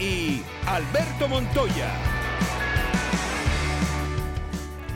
y Alberto Montoya.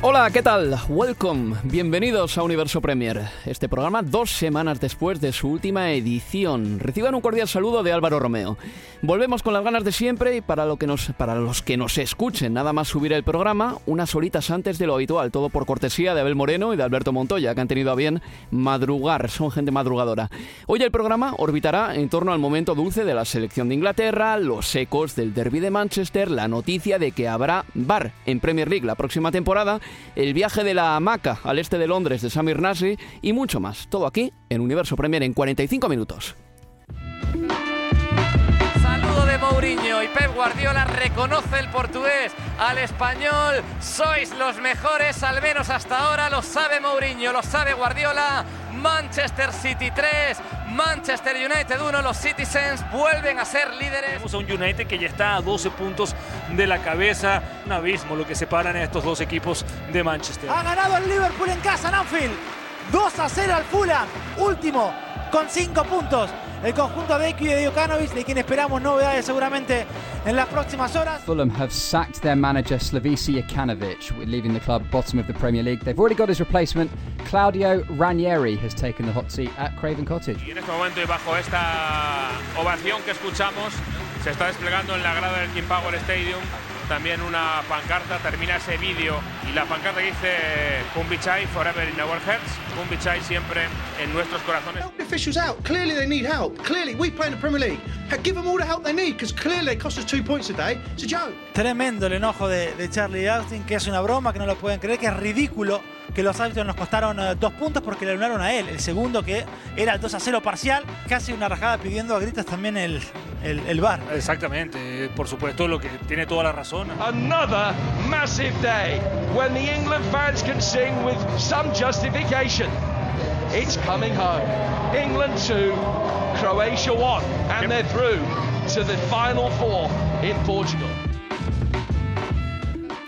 Hola, ¿qué tal? Welcome, bienvenidos a Universo Premier. Este programa dos semanas después de su última edición. Reciban un cordial saludo de Álvaro Romeo. Volvemos con las ganas de siempre y para, lo que nos, para los que nos escuchen, nada más subir el programa, unas horitas antes de lo habitual, todo por cortesía de Abel Moreno y de Alberto Montoya, que han tenido a bien madrugar, son gente madrugadora. Hoy el programa orbitará en torno al momento dulce de la selección de Inglaterra, los ecos del derby de Manchester, la noticia de que habrá bar en Premier League la próxima temporada el viaje de la hamaca al este de Londres de Samir Nasri y mucho más. Todo aquí en Universo Premier en 45 minutos. Saludo de Mourinho y Pep Guardiola reconoce el portugués al español. Sois los mejores, al menos hasta ahora. Lo sabe Mourinho, lo sabe Guardiola. Manchester City 3, Manchester United 1. Los Citizens vuelven a ser líderes. Tenemos a un United que ya está a 12 puntos de la cabeza. Un abismo lo que separan a estos dos equipos de Manchester. Ha ganado el Liverpool en casa en Anfield. 2 a 0 al Fulham. Último con 5 puntos. El conjunto de Equi y de Jokanovic, de quien esperamos novedades seguramente en las próximas horas. Fulham have sacked their manager Slavisa Jokanovic, leaving the club bottom of the Premier League. They've already got his replacement. Claudio Ranieri has taken the hot seat at Craven Cottage. Y en este momento y bajo esta ovación que escuchamos, se está desplegando en la grada del King Power Stadium también una pancarta, termina ese vídeo y la pancarta dice Kumbichai forever in our hearts, Kumbichai siempre en nuestros corazones. Help the officials out. Clearly they need help. Clearly we play in the Premier League. Give them all the help they need because clearly they cost us two points a day. It's a joke. Tremendo el enojo de, de Charlie Austin, que es una broma, que no lo pueden creer, que es ridículo que los árbitros nos costaron uh, dos puntos porque le anularon a él. El segundo que era el 2 a 0 parcial, casi una rajada pidiendo a gritos también el, el, el bar. Exactamente, por supuesto, lo que tiene toda la razón. Another massive day when the England fans can sing with some justification. It's coming home. England 2, Croatia 1, and they're through to the final four in Portugal.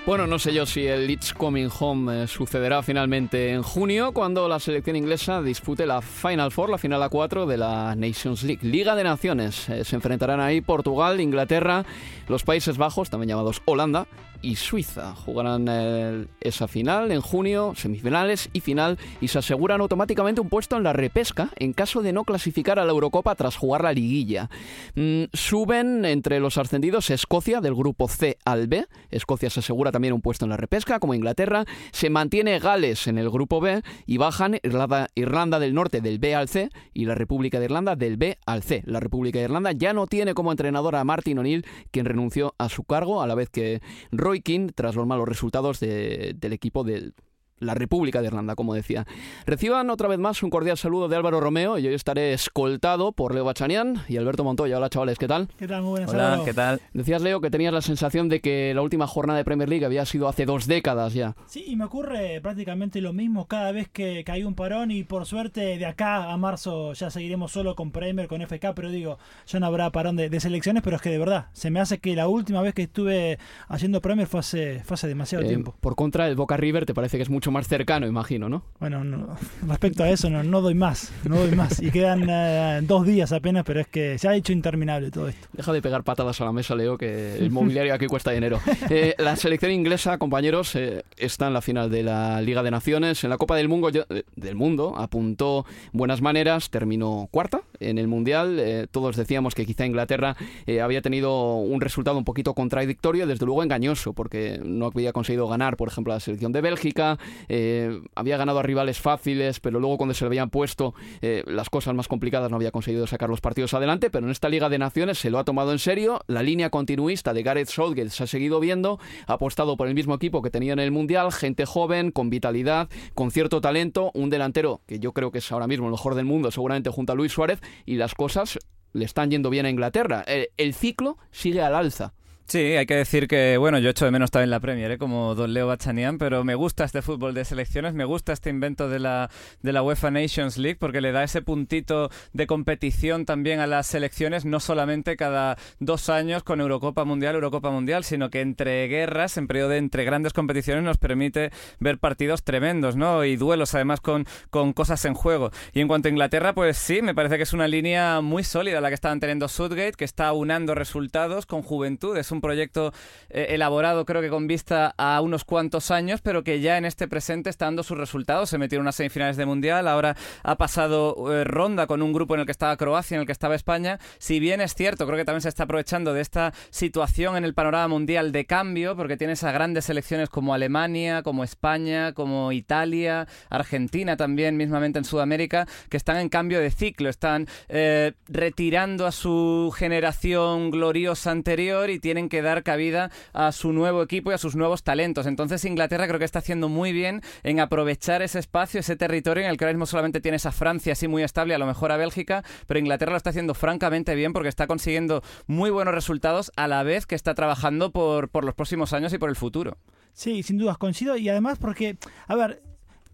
Bueno, no sé yo si el It's Coming Home eh, sucederá finalmente en junio, cuando la selección inglesa dispute la Final Four, la final A4 de la Nations League, Liga de Naciones. Eh, se enfrentarán ahí Portugal, Inglaterra, los Países Bajos, también llamados Holanda, Suiza. Jugarán esa final en junio, semifinales y final, y se aseguran automáticamente un puesto en la repesca en caso de no clasificar a la Eurocopa tras jugar la liguilla. Mm, suben entre los ascendidos Escocia del grupo C al B. Escocia se asegura también un puesto en la repesca, como Inglaterra. Se mantiene Gales en el grupo B y bajan Irlanda, Irlanda del Norte del B al C y la República de Irlanda del B al C. La República de Irlanda ya no tiene como entrenador a Martin O'Neill, quien renunció a su cargo a la vez que Roy King tras los malos resultados de- del equipo del la República de Irlanda, como decía. Reciban otra vez más un cordial saludo de Álvaro Romeo y hoy estaré escoltado por Leo Bachanian y Alberto Montoya. Hola chavales, ¿qué tal? ¿Qué tal? Muy buenas Hola, ¿qué tal? Decías, Leo, que tenías la sensación de que la última jornada de Premier League había sido hace dos décadas ya. Sí, y me ocurre prácticamente lo mismo cada vez que, que hay un parón y por suerte de acá a marzo ya seguiremos solo con Premier, con FK, pero digo, ya no habrá parón de, de selecciones, pero es que de verdad, se me hace que la última vez que estuve haciendo Premier fue hace, fue hace demasiado Eh, tiempo. por contra, el Boca River te parece que es mucho más cercano, imagino, ¿no? Bueno, no, respecto a eso, no, no doy más, no doy más. Y quedan eh, dos días apenas, pero es que se ha hecho interminable todo esto. Deja de pegar patadas a la mesa, Leo, que el mobiliario aquí cuesta dinero. Eh, la selección inglesa, compañeros, eh, está en la final de la Liga de Naciones. En la Copa del Mundo, eh, del mundo apuntó buenas maneras, terminó cuarta en el Mundial. Eh, todos decíamos que quizá Inglaterra había tenido un resultado un poquito contradictorio, desde luego engañoso, porque no había conseguido ganar, por ejemplo, la selección de Bélgica, eh, había ganado a rivales fáciles, pero luego cuando se le habían puesto eh, las cosas más complicadas no había conseguido sacar los partidos adelante, pero en esta Liga de Naciones se lo ha tomado en serio, la línea continuista de Gareth Southgate se ha seguido viendo, ha apostado por el mismo equipo que tenía en el Mundial, gente joven, con vitalidad, con cierto talento, un delantero que yo creo que es ahora mismo el mejor del mundo, seguramente junto a Luis Suárez, y las cosas le están yendo bien a Inglaterra. Eh, el ciclo sigue al alza. Sí, hay que decir que, bueno, yo echo de menos en la Premier, ¿eh? como Don Leo Bachanian, pero me gusta este fútbol de selecciones, me gusta este invento de la, de la UEFA Nations League, porque le da ese puntito de competición también a las selecciones, no solamente cada dos años con Eurocopa Mundial, Eurocopa Mundial, sino que entre guerras, en periodo de entre grandes competiciones, nos permite ver partidos tremendos, ¿no? Y duelos, además, con, con cosas en juego. Y en cuanto a Inglaterra, pues sí, me parece que es una línea muy sólida la que estaban teniendo Southgate, que está unando resultados con juventud. Es un proyecto eh, elaborado, creo que con vista a unos cuantos años, pero que ya en este presente está dando sus resultados. Se metió en unas semifinales de Mundial, ahora ha pasado eh, ronda con un grupo en el que estaba Croacia, en el que estaba España. Si bien es cierto, creo que también se está aprovechando de esta situación en el panorama mundial de cambio, porque tienes a grandes selecciones como Alemania, como España, como Italia, Argentina también, mismamente en Sudamérica, que están en cambio de ciclo, están eh, retirando a su generación gloriosa anterior y tienen que dar cabida a su nuevo equipo y a sus nuevos talentos. Entonces Inglaterra creo que está haciendo muy bien en aprovechar ese espacio, ese territorio en el que ahora mismo solamente tienes a Francia así muy estable, a lo mejor a Bélgica, pero Inglaterra lo está haciendo francamente bien porque está consiguiendo muy buenos resultados a la vez que está trabajando por, por los próximos años y por el futuro. Sí, sin dudas coincido y además porque, a ver,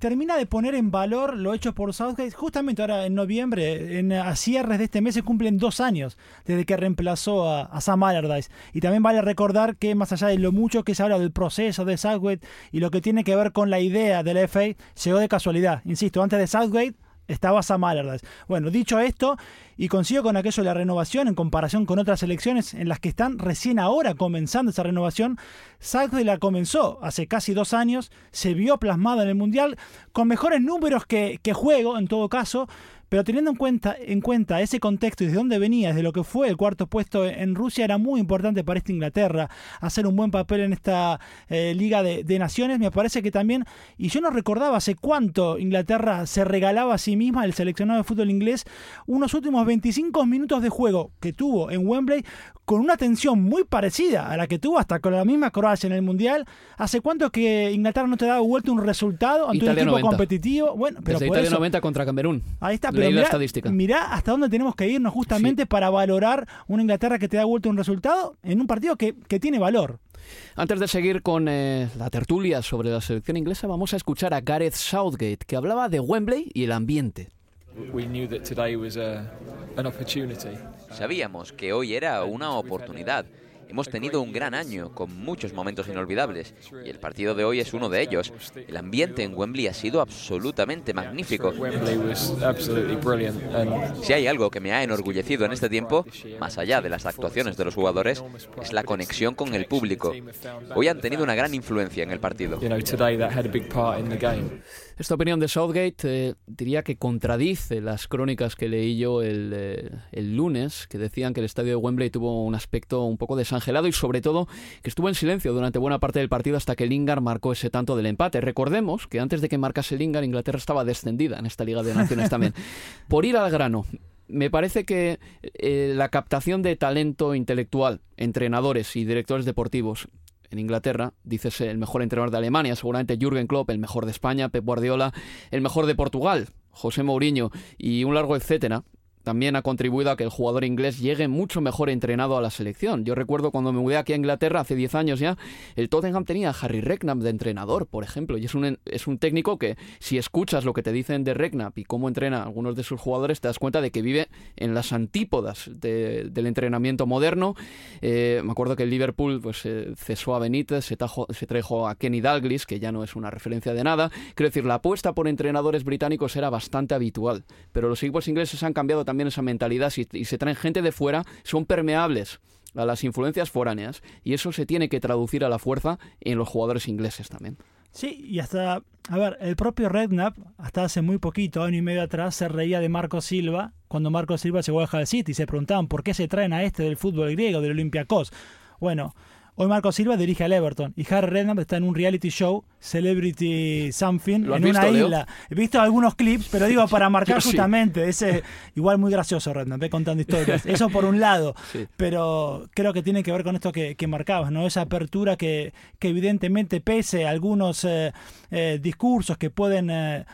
termina de poner en valor lo hecho por Southgate. Justamente ahora en noviembre, en, a cierres de este mes, se cumplen dos años desde que reemplazó a, a Sam Allardyce. Y también vale recordar que más allá de lo mucho que se habla del proceso de Southgate y lo que tiene que ver con la idea de la FA, llegó de casualidad. Insisto, antes de Southgate estaba Sam Allardyce. Bueno, dicho esto, y consigo con aquello la renovación en comparación con otras elecciones en las que están recién ahora comenzando esa renovación, Southgate la comenzó hace casi dos años, se vio plasmada en el Mundial con mejores números que, que juego en todo caso, pero teniendo en cuenta, en cuenta ese contexto y de dónde venía, desde lo que fue el cuarto puesto en Rusia, era muy importante para esta Inglaterra hacer un buen papel en esta eh, Liga de, de, Naciones. Me parece que también, y yo no recordaba hace cuánto Inglaterra se regalaba a sí misma, el seleccionado de fútbol inglés, unos últimos 25 minutos de juego que tuvo en Wembley con una tensión muy parecida a la que tuvo hasta con la misma Croacia en el Mundial. ¿Hace cuánto que Inglaterra no te da vuelta un resultado ante un equipo 90. competitivo? Bueno, pero Desde por Italia eso, 90 contra Camerún. Ahí está, Leí pero la mirá, estadística. mirá hasta dónde tenemos que irnos justamente para valorar una Inglaterra que te da vuelta un resultado en un partido que, que tiene valor. Antes de seguir con eh, la tertulia sobre la selección inglesa, vamos a escuchar a Gareth Southgate, que hablaba de Wembley y el ambiente. We knew that today was a, an opportunity. Sabíamos que hoy era una oportunidad. Hemos tenido un gran año, con muchos momentos inolvidables, y el partido de hoy es uno de ellos. El ambiente en Wembley ha sido absolutamente magnífico. Si hay algo que me ha enorgullecido en este tiempo, más allá de las actuaciones de los jugadores, es la conexión con el público. Hoy han tenido una gran influencia en el partido. Esta opinión de Southgate eh, diría que contradice las crónicas que leí yo el, eh, el lunes, que decían que el estadio de Wembley tuvo un aspecto un poco desangelado y sobre todo que estuvo en silencio durante buena parte del partido hasta que Lingard marcó ese tanto del empate. Recordemos que antes de que marcase Lingard, Inglaterra estaba descendida en esta Liga de Naciones también. Por ir al grano, me parece que eh, la captación de talento intelectual, entrenadores y directores deportivos en Inglaterra, dices el mejor entrenador de Alemania, seguramente Jürgen Klopp, el mejor de España, Pep Guardiola, el mejor de Portugal, José Mourinho y un largo etcétera, también ha contribuido a que el jugador inglés llegue mucho mejor entrenado a la selección. Yo recuerdo cuando me mudé aquí a Inglaterra hace 10 años ya, el Tottenham tenía a Harry Redknapp de entrenador, por ejemplo, y es un, es un técnico que si escuchas lo que te dicen de Redknapp y cómo entrena a algunos de sus jugadores, te das cuenta de que vive en las antípodas del entrenamiento moderno. Eh, me acuerdo que el Liverpool pues, eh, cesó a Benítez, se, trajo a Kenny Dalglish, que ya no es una referencia de nada. Quiero decir, la apuesta por entrenadores británicos era bastante habitual, pero los equipos ingleses han cambiado también esa mentalidad y se traen gente de fuera, son permeables a las influencias foráneas y eso se tiene que traducir a la fuerza en los jugadores ingleses también. Sí, y hasta, a ver, el propio Redknapp, hasta hace muy poquito, año y medio atrás, se reía de Marco Silva cuando Marco Silva llegó al City y se preguntaban por qué se traen a este del fútbol griego, del Olympiacos. Bueno, Hoy Marco Silva dirige al Everton y Harry Redknapp está en un reality show, Celebrity Something, en una isla. He visto algunos clips, pero digo para marcar justamente ese igual muy gracioso Redknapp, contando historias. Eso por un lado, pero creo que tiene que ver con esto que, marcabas, ¿no? Esa apertura que, que evidentemente pese a algunos eh, eh, discursos que pueden eh,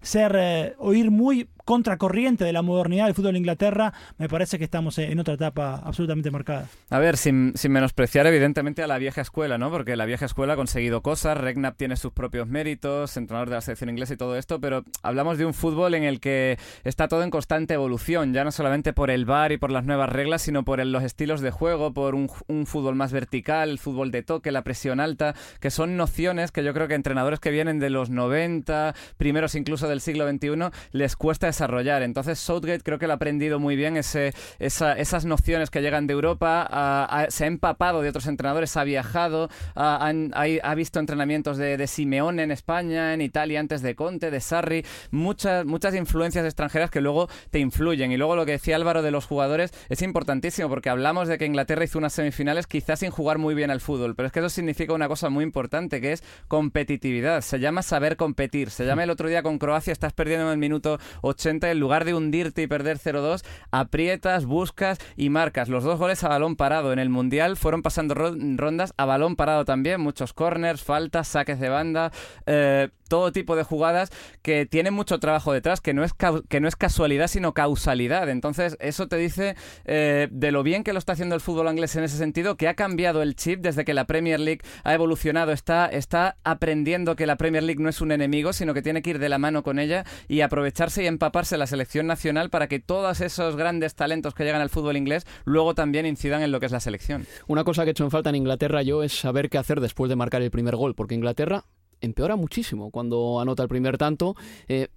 ser oír muy contracorriente de la modernidad del fútbol de Inglaterra, me parece que estamos en otra etapa absolutamente marcada. A ver, sin, menospreciar evidentemente a la vieja escuela, ¿no? Porque la vieja escuela ha conseguido cosas, Regnap tiene sus propios méritos, entrenador de la selección inglesa y todo esto, pero hablamos de un fútbol en el que está todo en constante evolución, ya no solamente por el VAR y por las nuevas reglas, sino por los estilos de juego, por un, un fútbol más vertical, fútbol de toque, la presión alta, que son nociones que yo creo que entrenadores que vienen de los 90, primeros incluso del siglo XXI, les cuesta desarrollar. Entonces Southgate creo que lo ha aprendido muy bien ese, esas nociones que llegan de Europa, se ha empapado de otros entrenadores, ha viajado, ha, visto entrenamientos de, de, Simeone en España, en Italia antes de Conte, de Sarri, muchas, muchas influencias extranjeras que luego te influyen. Y luego lo que decía Álvaro de los jugadores es importantísimo porque hablamos de que Inglaterra hizo unas semifinales quizás sin jugar muy bien al fútbol, pero es que eso significa una cosa muy importante que es competitividad. Se llama saber competir. Se llama el otro día con Croacia, estás perdiendo en el minuto 80 en lugar de hundirte y perder 0-2, aprietas, buscas y marcas. Los dos goles a balón parado en el Mundial fueron pasando rondas a balón parado también, muchos corners, faltas, saques de banda, eh, todo tipo de jugadas que tienen mucho trabajo detrás, que no es, que no es casualidad, sino causalidad. Entonces, eso te dice eh, de lo bien que lo está haciendo el fútbol inglés en ese sentido, que ha cambiado el chip desde que la Premier League ha evolucionado, está, está aprendiendo que la Premier League no es un enemigo, sino que tiene que ir de la mano con ella y aprovecharse y empaparse la selección nacional para que todos esos grandes talentos que llegan al fútbol inglés luego también incidan en lo que es la selección. Una cosa que he hecho en falta en Inglaterra yo es saber qué hacer después de marcar el primer gol, porque Inglaterra empeora muchísimo cuando anota el primer tanto. Eh,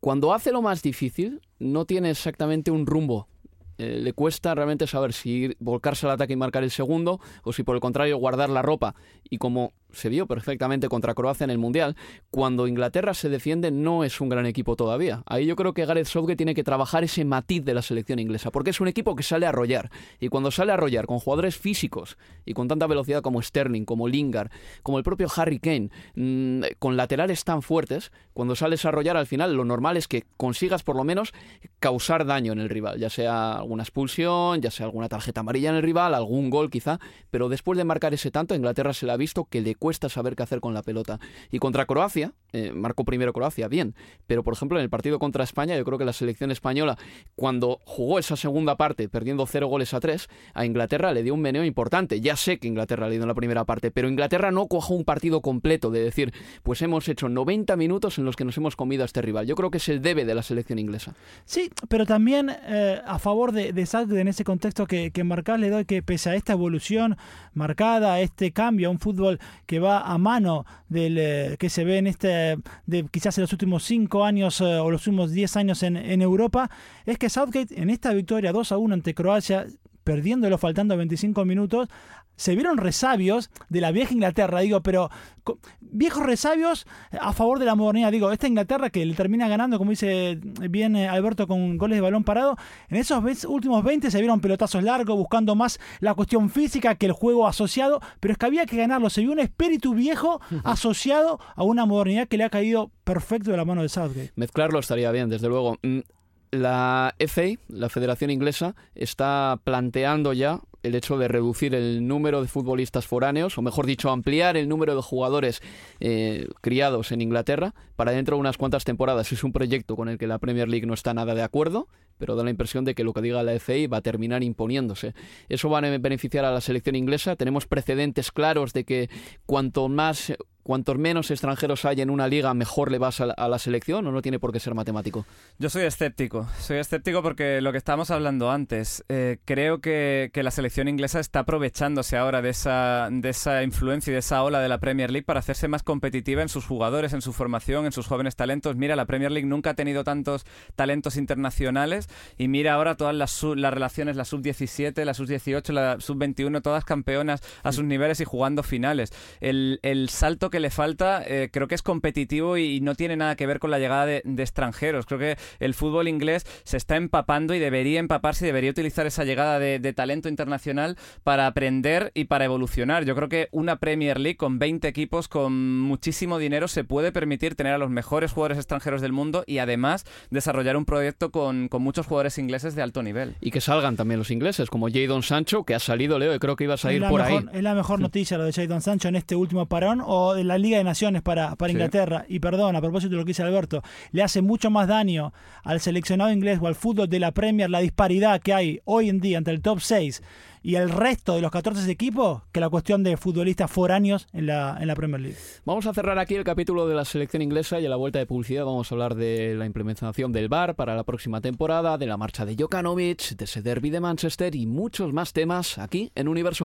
cuando hace lo más difícil, no tiene exactamente un rumbo. Eh, le cuesta realmente saber si volcarse al ataque y marcar el segundo o si por el contrario guardar la ropa. Y como se vio perfectamente contra Croacia en el Mundial, cuando Inglaterra se defiende no es un gran equipo todavía. Ahí yo creo que Gareth Southgate tiene que trabajar ese matiz de la selección inglesa, porque es un equipo que sale a arrollar. Y cuando sale a arrollar con jugadores físicos y con tanta velocidad como Sterling, como Lingard, como el propio Harry Kane, mm, con laterales tan fuertes, cuando sales a arrollar al final lo normal es que consigas por lo menos causar daño en el rival, ya sea alguna expulsión, ya sea alguna tarjeta amarilla en el rival, algún gol quizá, pero después de marcar ese tanto, Inglaterra se le ha visto que le cuesta saber qué hacer con la pelota. Y contra Croacia, eh, marcó primero Croacia, bien, pero por ejemplo en el partido contra España, yo creo que la selección española, cuando jugó esa segunda parte, perdiendo cero goles a tres, a Inglaterra le dio un meneo importante. Ya sé que Inglaterra le dio en la primera parte, pero Inglaterra no cojó un partido completo de decir, pues hemos hecho 90 minutos en los que nos hemos comido a este rival. Yo creo que es el debe de la selección inglesa. Sí, pero también eh, a favor de, de en ese contexto que, que le doy que pese a esta evolución marcada, este cambio, a un fútbol que va a mano del eh, que se ve en este, de quizás en los últimos 5 años eh, o los últimos 10 años en, en Europa, es que Southgate en esta victoria 2 a 1 ante Croacia perdiéndolo faltando 25 minutos, se vieron resabios de la vieja Inglaterra, digo, pero viejos resabios a favor de la modernidad, digo, esta Inglaterra que le termina ganando, como dice bien eh, Alberto, con goles de balón parado, en esos últimos 20 se vieron pelotazos largos, buscando más la cuestión física que el juego asociado, pero es que había que ganarlo, se vio un espíritu viejo asociado a una modernidad que le ha caído perfecto de la mano de Southgate. Mezclarlo estaría bien, desde luego. La FA, la Federación Inglesa, está planteando ya el hecho de reducir el número de futbolistas foráneos, o mejor dicho, ampliar el número de jugadores eh, criados en Inglaterra para dentro de unas cuantas temporadas. Es un proyecto con el que la Premier League no está nada de acuerdo, pero da la impresión de que lo que diga la FA va a terminar imponiéndose. Eso va a beneficiar a la selección inglesa. Tenemos precedentes claros de que cuanto más cuantos menos extranjeros hay en una liga, mejor le vas a la, selección o no tiene por qué ser matemático? Yo soy escéptico. Soy escéptico porque lo que estábamos hablando antes, eh, creo que, la selección inglesa está aprovechándose ahora de esa, de esa influencia y de esa ola de la Premier League para hacerse más competitiva en sus jugadores, en su formación, en sus jóvenes talentos. Mira, la Premier League nunca ha tenido tantos talentos internacionales y mira ahora todas las, las relaciones, la sub-17, la sub-18, la sub-21, todas campeonas a sus niveles y jugando finales. El, el salto que le falta eh, creo que es competitivo y, no tiene nada que ver con la llegada de, extranjeros. Creo que el fútbol inglés se está empapando y debería empaparse y debería utilizar esa llegada de, talento internacional para aprender y para evolucionar. Yo creo que una Premier League con 20 equipos con muchísimo dinero se puede permitir tener a los mejores jugadores extranjeros del mundo y además desarrollar un proyecto con, muchos jugadores ingleses de alto nivel. Y que salgan también los ingleses, como Jadon Sancho, que ha salido, Leo, y creo que ibas a ir por ahí. Es la mejor noticia lo de Jadon Sancho en este último parón o la Liga de Naciones para, para Inglaterra, y perdón, a propósito de lo que dice Alberto, le hace mucho más daño al seleccionado inglés o al fútbol de la Premier la disparidad que hay hoy en día entre el top 6 y el resto de los 14 equipos que la cuestión de futbolistas foráneos en la, en la Premier League. Vamos a cerrar aquí el capítulo de la selección inglesa y a la vuelta de publicidad vamos a hablar de la implementación del VAR para la próxima temporada, de la marcha de Jokanovic, de ese derby de Manchester y muchos más temas aquí en Universo.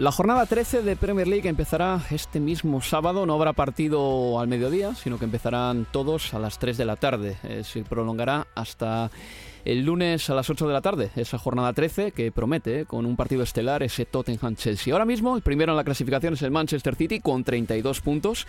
La jornada 13 de Premier League empezará este mismo sábado. No habrá partido al mediodía, sino que empezarán todos a las 3 de la tarde. Eh, se prolongará hasta el lunes a las 8 de la tarde, esa jornada 13 que promete, eh, con un partido estelar, ese Tottenham-Chelsea. Ahora mismo, el primero en la clasificación es el Manchester City con 32 puntos.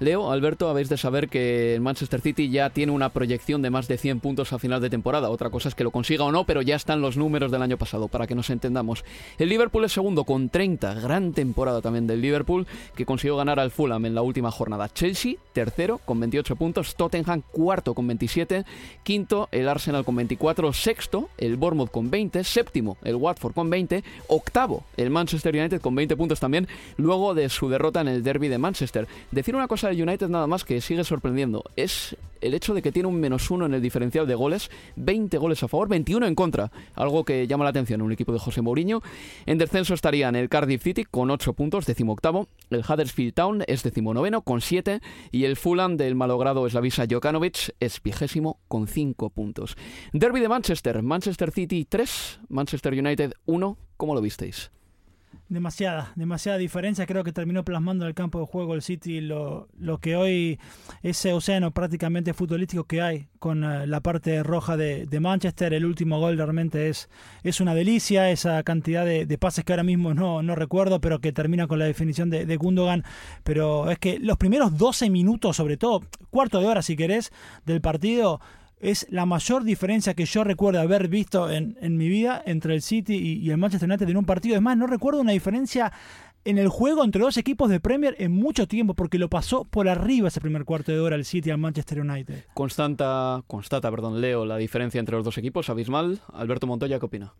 Leo, Alberto, habéis de saber que el Manchester City ya tiene una proyección de más de 100 puntos a final de temporada. Otra cosa es que lo consiga o no, pero ya están los números del año pasado, para que nos entendamos. El Liverpool es segundo con 30, gran temporada también del Liverpool, que consiguió ganar al Fulham en la última jornada. Chelsea, tercero, con 28 puntos. Tottenham, cuarto, con 27. Quinto, el Arsenal con 24. Sexto, el Bournemouth con 20. Séptimo, el Watford con 20. Octavo, el Manchester United con 20 puntos también, luego de su derrota en el derby de Manchester. Decir una cosa pasa al United nada más que sigue sorprendiendo. Es el hecho de que tiene un menos uno en el diferencial de goles, 20 goles a favor, 21 en contra, algo que llama la atención en un equipo de José Mourinho. En descenso estarían el Cardiff City con 8 puntos, decimoctavo, el Huddersfield Town es decimonoveno con 7 y el Fulham del malogrado Slavisa Jokanovic es vigésimo con 5 puntos. Derby de Manchester, Manchester City 3, Manchester United 1, ¿cómo lo visteis? Demasiada, demasiada diferencia. Creo que terminó plasmando en el campo de juego el City lo, lo que hoy ese océano prácticamente futbolístico que hay con eh, la parte roja de, de, Manchester. El último gol realmente es, es una delicia. Esa cantidad de, de, pases que ahora mismo no, no recuerdo, pero que termina con la definición de, de Gundogan. Pero es que los primeros 12 minutos, sobre todo, cuarto de hora si querés, del partido es la mayor diferencia que yo recuerdo haber visto en, en mi vida entre el City y, el Manchester United en un partido. Es más, no recuerdo una diferencia en el juego entre dos equipos de Premier en mucho tiempo, porque lo pasó por arriba ese primer cuarto de hora el City al Manchester United. Constanta, constata, perdón, Leo, la diferencia entre los dos equipos, abismal. Alberto Montoya, ¿qué opina?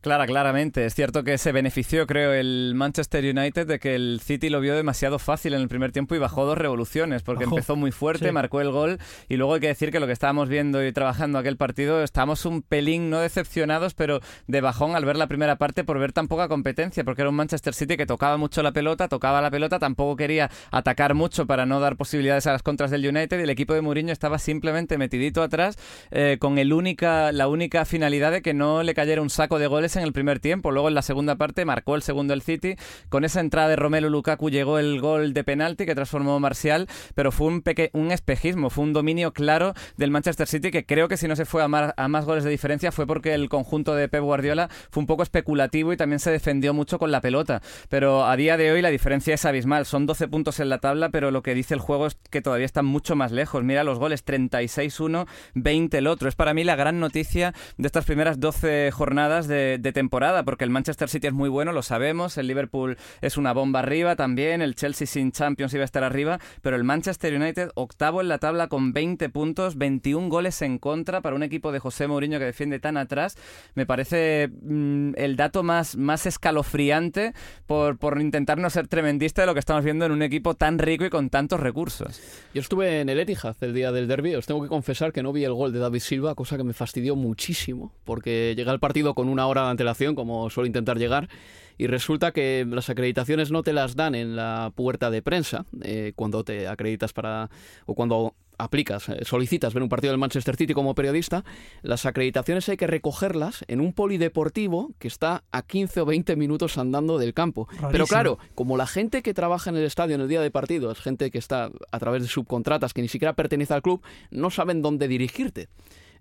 Clara, claramente. Es cierto que se benefició, creo, el Manchester United de que el City lo vio demasiado fácil en el primer tiempo y bajó dos revoluciones, porque bajó. empezó muy fuerte, sí. marcó el gol y luego hay que decir que lo que estábamos viendo y trabajando aquel partido, estábamos un pelín, no decepcionados, pero de bajón al ver la primera parte por ver tan poca competencia, porque era un Manchester City que tocaba mucho la pelota, tocaba la pelota, tampoco quería atacar mucho para no dar posibilidades a las contras del United y el equipo de Mourinho estaba simplemente metidito atrás eh, con el única, la única finalidad de que no le cayera un saco de goles en el primer tiempo. Luego en la segunda parte marcó el segundo el City. Con esa entrada de Romelu Lukaku llegó el gol de penalti que transformó Marcial, pero fue un, peque un espejismo, fue un dominio claro del Manchester City que creo que si no se fue a, a más goles de diferencia fue porque el conjunto de Pep Guardiola fue un poco especulativo y también se defendió mucho con la pelota. Pero a día de hoy la diferencia es abismal. Son 12 puntos en la tabla, pero lo que dice el juego es que todavía están mucho más lejos. Mira los goles, 36-1, 20 el otro. Es para mí la gran noticia de estas primeras 12 jornadas de, temporada, porque el Manchester City es muy bueno, lo sabemos. El Liverpool es una bomba arriba también. El Chelsea sin Champions iba a estar arriba, pero el Manchester United octavo en la tabla con 20 puntos, 21 goles en contra para un equipo de José Mourinho que defiende tan atrás. Me parece mmm, el dato más, más escalofriante por intentar no ser tremendista de lo que estamos viendo en un equipo tan rico y con tantos recursos. Yo estuve en el Etihad el día del derby, os tengo que confesar que no vi el gol de David Silva, cosa que me fastidió muchísimo, porque llegué al partido con una hora de antelación, como suelo intentar llegar, y resulta que las acreditaciones no te las dan en la puerta de prensa, eh, cuando te acreditas para... o cuando aplicas, eh, solicitas ver un partido del Manchester City como periodista, las acreditaciones hay que recogerlas en un polideportivo que está a 15 o 20 minutos andando del campo. Rarísimo. Pero claro, como la gente que trabaja en el estadio en el día de partido es gente que está a través de subcontratas que ni siquiera pertenece al club, no saben dónde dirigirte.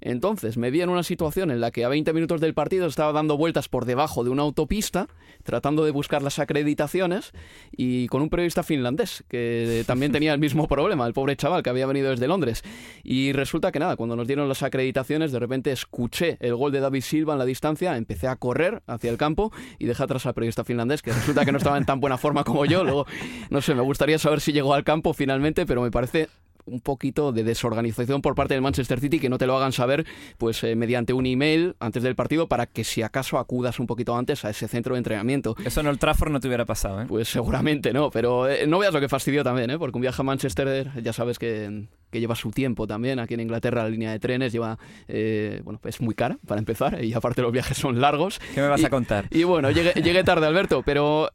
Entonces me vi en una situación en la que a 20 minutos del partido estaba dando vueltas por debajo de una autopista, tratando de buscar las acreditaciones, y con un periodista finlandés que también tenía el mismo problema, el pobre chaval que había venido desde Londres. Y resulta que nada, cuando nos dieron las acreditaciones, de repente escuché el gol de David Silva en la distancia, empecé a correr hacia el campo y dejé atrás al periodista finlandés, que resulta que no estaba en tan buena forma como yo. Luego, no sé, me gustaría saber si llegó al campo finalmente, pero me parece un poquito de desorganización por parte del Manchester City que no te lo hagan saber pues eh, mediante un email antes del partido para que si acaso acudas un poquito antes a ese centro de entrenamiento. Eso en el Trafford no te hubiera pasado, ¿eh? Pues seguramente no, pero eh, no veas lo que fastidió también, ¿eh? Porque un viaje a Manchester ya sabes que, que lleva su tiempo también. Aquí en Inglaterra la línea de trenes lleva, eh, bueno, es muy cara para empezar y aparte los viajes son largos. ¿Qué me vas y, a contar? Y bueno, llegué, llegué tarde, Alberto, pero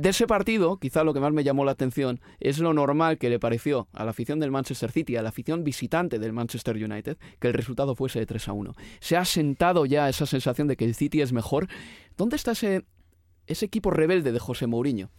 de ese partido, quizá lo que más me llamó la atención es lo normal que le pareció a la afición del Manchester City, a la afición visitante del Manchester United, que el resultado fuese de 3 a 1. Se ha sentado ya esa sensación de que el City es mejor. ¿Dónde está ese, ese equipo rebelde de José Mourinho?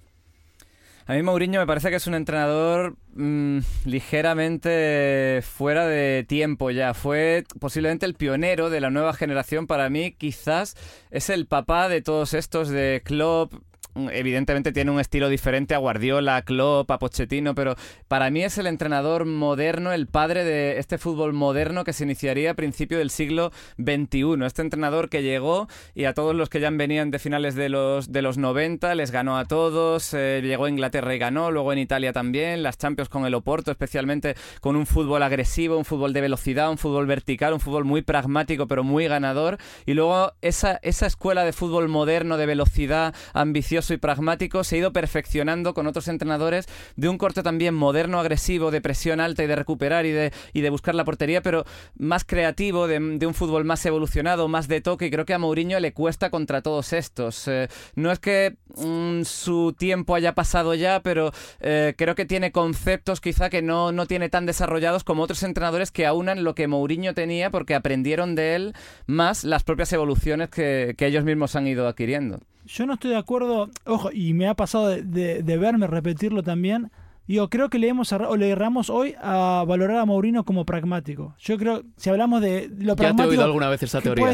A mí Mourinho me parece que es un entrenador mmm, ligeramente fuera de tiempo ya. Fue posiblemente el pionero de la nueva generación. Para mí quizás es el papá de todos estos de Klopp, evidentemente tiene un estilo diferente a Guardiola, a Klopp, a Pochettino, pero para mí es el entrenador moderno, el padre de este fútbol moderno que se iniciaría a principio del siglo XXI. Este entrenador que llegó y a todos los que ya venían de finales de los, de los 90 les ganó a todos, eh, llegó a Inglaterra y ganó, luego en Italia también, las Champions con el Oporto, especialmente con un fútbol agresivo, un fútbol de velocidad, un fútbol vertical, un fútbol muy pragmático pero muy ganador y luego esa, esa escuela de fútbol moderno, de velocidad, ambiciosa, ambicioso y pragmático, se ha ido perfeccionando con otros entrenadores de un corte también moderno, agresivo, de presión alta y de recuperar y de, y de buscar la portería, pero más creativo, de, un fútbol más evolucionado, más de toque, y creo que a Mourinho le cuesta contra todos estos. Eh, no es que mm, su tiempo haya pasado ya, pero eh, creo que tiene conceptos quizá que no, no tiene tan desarrollados como otros entrenadores que aunan lo que Mourinho tenía porque aprendieron de él más las propias evoluciones que, que ellos mismos han ido adquiriendo. Yo no estoy de acuerdo, ojo, y me ha pasado de, de, verme repetirlo también. Yo creo que le, hemos, o le erramos hoy a valorar a Mourinho como pragmático. Yo creo, si hablamos de lo pragmático. Ya te he oído alguna vez esta teoría.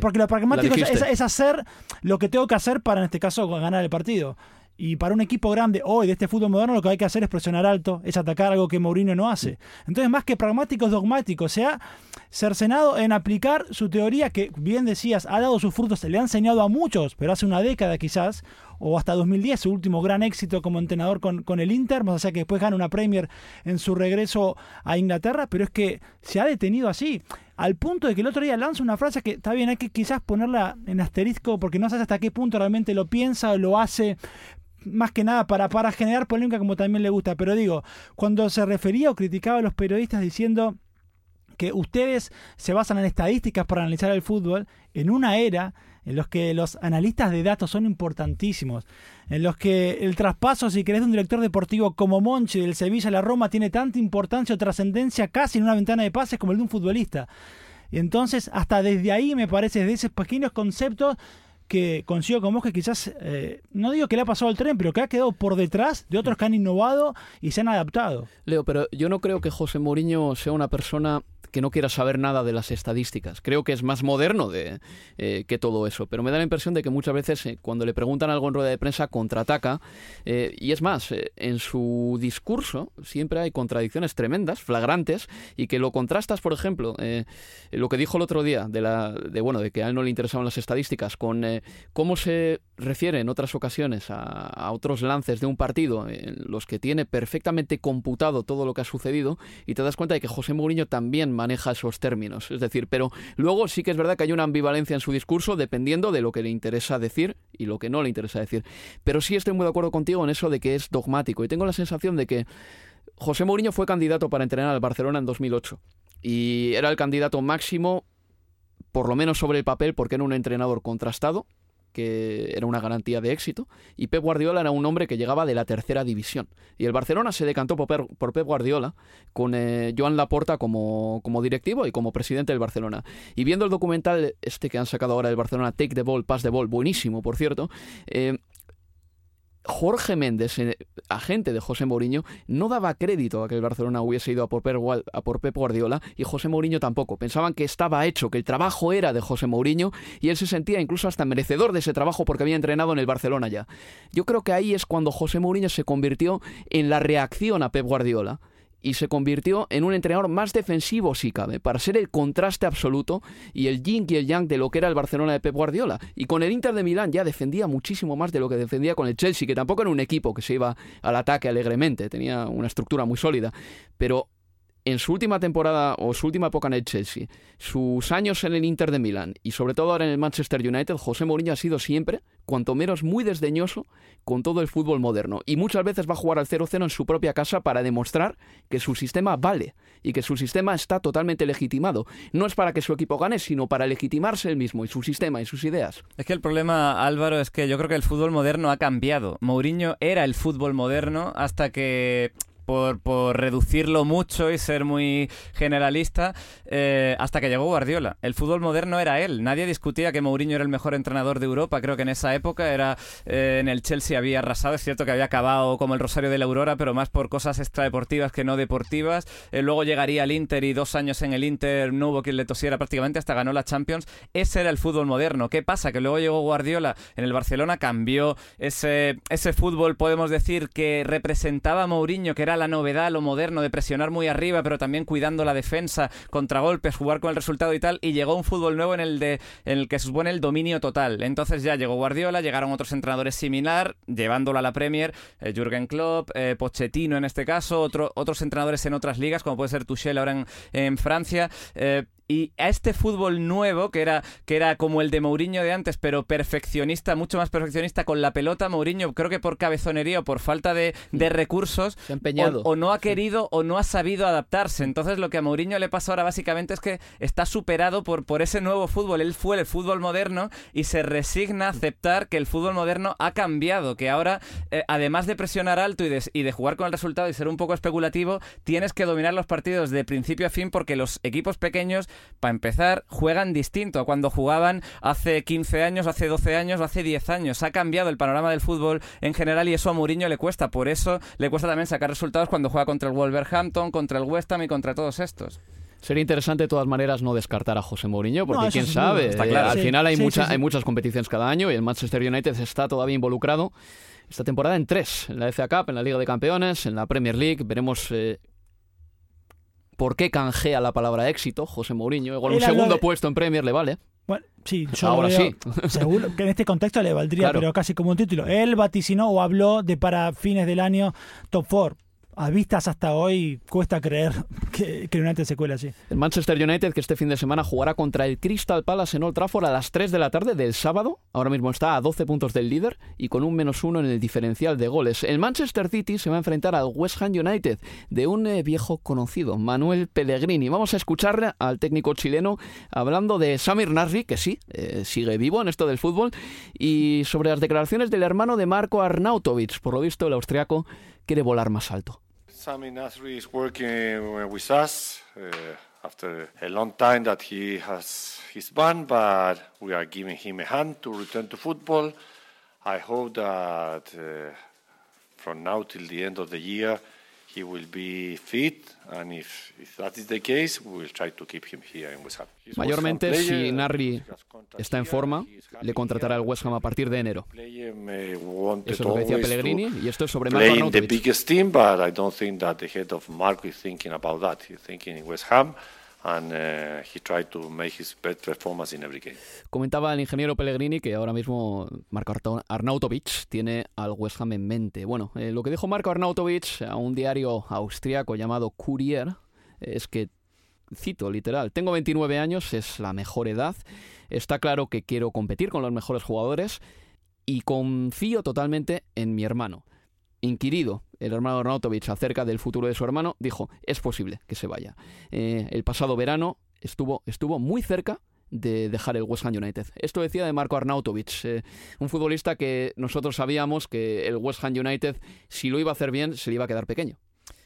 Porque lo pragmático es, hacer lo que tengo que hacer para, en este caso, ganar el partido. Y para un equipo grande hoy de este fútbol moderno lo que hay que hacer es presionar alto, es atacar algo que Mourinho no hace. Entonces, más que pragmático es dogmático. Se ha cercenado en aplicar su teoría que, bien decías, ha dado sus frutos, se le ha enseñado a muchos, pero hace una década quizás, o hasta 2010, su último gran éxito como entrenador con, con el Inter, más allá que después gana una Premier en su regreso a Inglaterra, pero es que se ha detenido así al punto de que el otro día lanza una frase que está bien, hay que quizás ponerla en asterisco porque no sabes hasta qué punto realmente lo piensa o lo hace, más que nada para, para generar polémica como también le gusta. Pero digo, cuando se refería o criticaba a los periodistas diciendo que ustedes se basan en estadísticas para analizar el fútbol, en una era en los que los analistas de datos son importantísimos, en los que el traspaso, si querés, de un director deportivo como Monchi del Sevilla a la Roma tiene tanta importancia o trascendencia casi en una ventana de pases como el de un futbolista. Y entonces, hasta desde ahí me parece, desde esos pequeños conceptos, que consigo con vos que quizás, eh, no digo que le ha pasado el tren, pero que ha quedado por detrás de otros que han innovado y se han adaptado. Leo, pero yo no creo que José Mourinho sea una persona que no quiera saber nada de las estadísticas. Creo que es más moderno de, eh, que todo eso, pero me da la impresión de que muchas veces eh, cuando le preguntan algo en rueda de prensa contraataca eh, y es más, en su discurso siempre hay contradicciones tremendas, flagrantes y que lo contrastas, por ejemplo, lo que dijo el otro día de, la, de, bueno, de que a él no le interesaban las estadísticas con cómo se refiere en otras ocasiones a, a otros lances de un partido en los que tiene perfectamente computado todo lo que ha sucedido y te das cuenta de que José Mourinho también maneja esos términos. Es decir, pero luego sí que es verdad que hay una ambivalencia en su discurso dependiendo de lo que le interesa decir y lo que no le interesa decir. Pero sí estoy muy de acuerdo contigo en eso de que es dogmático y tengo la sensación de que José Mourinho fue candidato para entrenar al Barcelona en 2008 y era el candidato máximo por lo menos sobre el papel porque era un entrenador contrastado que era una garantía de éxito, y Pep Guardiola era un hombre que llegaba de la tercera división. Y el Barcelona se decantó por, Pep Guardiola con eh, Joan Laporta como, como directivo y como presidente del Barcelona. Y viendo el documental este que han sacado ahora del Barcelona, Take the Ball, Pass the Ball, buenísimo, por cierto, eh, Jorge Méndez, eh, agente de José Mourinho, no daba crédito a que el Barcelona hubiese ido a por, Pep, Guardiola y José Mourinho tampoco. Pensaban que estaba hecho, que el trabajo era de José Mourinho y él se sentía incluso hasta merecedor de ese trabajo porque había entrenado en el Barcelona ya. Yo creo que ahí es cuando José Mourinho se convirtió en la reacción a Pep Guardiola y se convirtió en un entrenador más defensivo si cabe, para ser el contraste absoluto y el yin y el yang de lo que era el Barcelona de Pep Guardiola. Y con el Inter de Milán ya defendía muchísimo más de lo que defendía con el Chelsea, que tampoco era un equipo que se iba al ataque alegremente, tenía una estructura muy sólida, pero en su última temporada o su última época en el Chelsea, sus años en el Inter de Milán y sobre todo ahora en el Manchester United, José Mourinho ha sido siempre, cuanto menos, muy desdeñoso con todo el fútbol moderno. Y muchas veces va a jugar al 0-0 en su propia casa para demostrar que su sistema vale y que su sistema está totalmente legitimado. No es para que su equipo gane, sino para legitimarse él mismo y su sistema y sus ideas. Es que el problema, Álvaro, es que yo creo que el fútbol moderno ha cambiado. Mourinho era el fútbol moderno hasta que por, por reducirlo mucho y ser muy generalista, eh, hasta que llegó Guardiola. El fútbol moderno era él. Nadie discutía que Mourinho era el mejor entrenador de Europa. Creo que en esa época era eh, en el Chelsea había arrasado. Es cierto que había acabado como el Rosario de la Aurora, pero más por cosas extradeportivas que no deportivas. Eh, luego llegaría al Inter y dos años en el Inter no hubo quien le tosiera prácticamente hasta ganó la Champions. Ese era el fútbol moderno. ¿Qué pasa? Que luego llegó Guardiola en el Barcelona, cambió ese, ese fútbol, podemos decir, que representaba a Mourinho, que era la novedad, lo moderno de presionar muy arriba, pero también cuidando la defensa, contragolpes, jugar con el resultado y tal, y llegó un fútbol nuevo en el de en el que supone el dominio total. Entonces ya llegó Guardiola, llegaron otros entrenadores similar, llevándolo a la Premier, eh, Jürgen Klopp, eh, Pochettino en este caso, otro, otros entrenadores en otras ligas, como puede ser Tuchel ahora en, Francia. Eh, y a este fútbol nuevo, que era, que era como el de Mourinho de antes, pero perfeccionista, mucho más perfeccionista con la pelota, Mourinho, creo que por cabezonería o por falta de, de recursos, empeñado. O, o, no ha querido o no ha sabido adaptarse. Entonces lo que a Mourinho le pasa ahora básicamente es que está superado por, por ese nuevo fútbol. Él fue el fútbol moderno y se resigna a aceptar que el fútbol moderno ha cambiado, que ahora, eh, además de presionar alto y de, y de jugar con el resultado y ser un poco especulativo, tienes que dominar los partidos de principio a fin porque los equipos pequeños, para empezar, juegan distinto a cuando jugaban hace 15 años, hace 12 años o hace 10 años. Ha cambiado el panorama del fútbol en general y eso a Mourinho le cuesta. Por eso le cuesta también sacar resultados cuando juega contra el Wolverhampton, contra el West Ham y contra todos estos. Sería interesante de todas maneras no descartar a José Mourinho, porque No, quién sabe. Está eh, claro. al Sí, final hay, sí, mucha- sí, sí. hay muchas competiciones cada año y el Manchester United está todavía involucrado esta temporada en tres, en la FA Cup, en la Liga de Campeones, en la Premier League, veremos... eh, ¿Por qué canjea la palabra éxito José Mourinho? Igual un segundo de- puesto en Premier le vale. Bueno, sí, yo Ahora veo- sí. Seguro que en este contexto le valdría, Claro. pero casi como un título. Él vaticinó o habló de para fines del año top 4. A vistas hasta hoy cuesta creer que, que United se cuele así. El Manchester United que este fin de semana jugará contra el Crystal Palace en Old Trafford a las 3 de la tarde del sábado. Ahora mismo está a 12 puntos del líder y con un menos uno en el diferencial de goles. El Manchester City se va a enfrentar al West Ham United de un eh, viejo conocido, Manuel Pellegrini. Vamos a escuchar al técnico chileno hablando de Samir Nasri, que sí, eh, sigue vivo en esto del fútbol, y sobre las declaraciones del hermano de Marco Arnautovic. Por lo visto, el austriaco quiere volar más alto. Sami Nasri is working with us uh, after a long time that he has his ban, but we are giving him a hand to return to football. I hope that uh, from now till the end of the year he will be fit, and if, if that is the case, we will try to keep him here in West Ham. He's a West Ham Mayormente, player, si Narri está en forma, le contratará el West Ham a partir de enero. Eso es lo que decía Pellegrini, y esto es sobre Marco play in the Arnautovic. biggest team, but I don't think that the head of Marco is thinking about that. He's thinking in West Ham, Comentaba el ingeniero Pellegrini que ahora mismo Marco Arnautovic tiene al West Ham en mente. Bueno, eh, lo que dijo Marco Arnautovic a un diario austriaco llamado Kurier es que, cito literal, tengo 29 años, es la mejor edad, está claro que quiero competir con los mejores jugadores y confío totalmente en mi hermano. Inquirido el hermano Arnautovic acerca del futuro de su hermano, dijo, es posible que se vaya. Eh, el pasado verano estuvo, estuvo muy cerca de dejar el West Ham United. Esto decía de Marco Arnautovic, eh, un futbolista que nosotros sabíamos que el West Ham United, si lo iba a hacer bien, se le iba a quedar pequeño.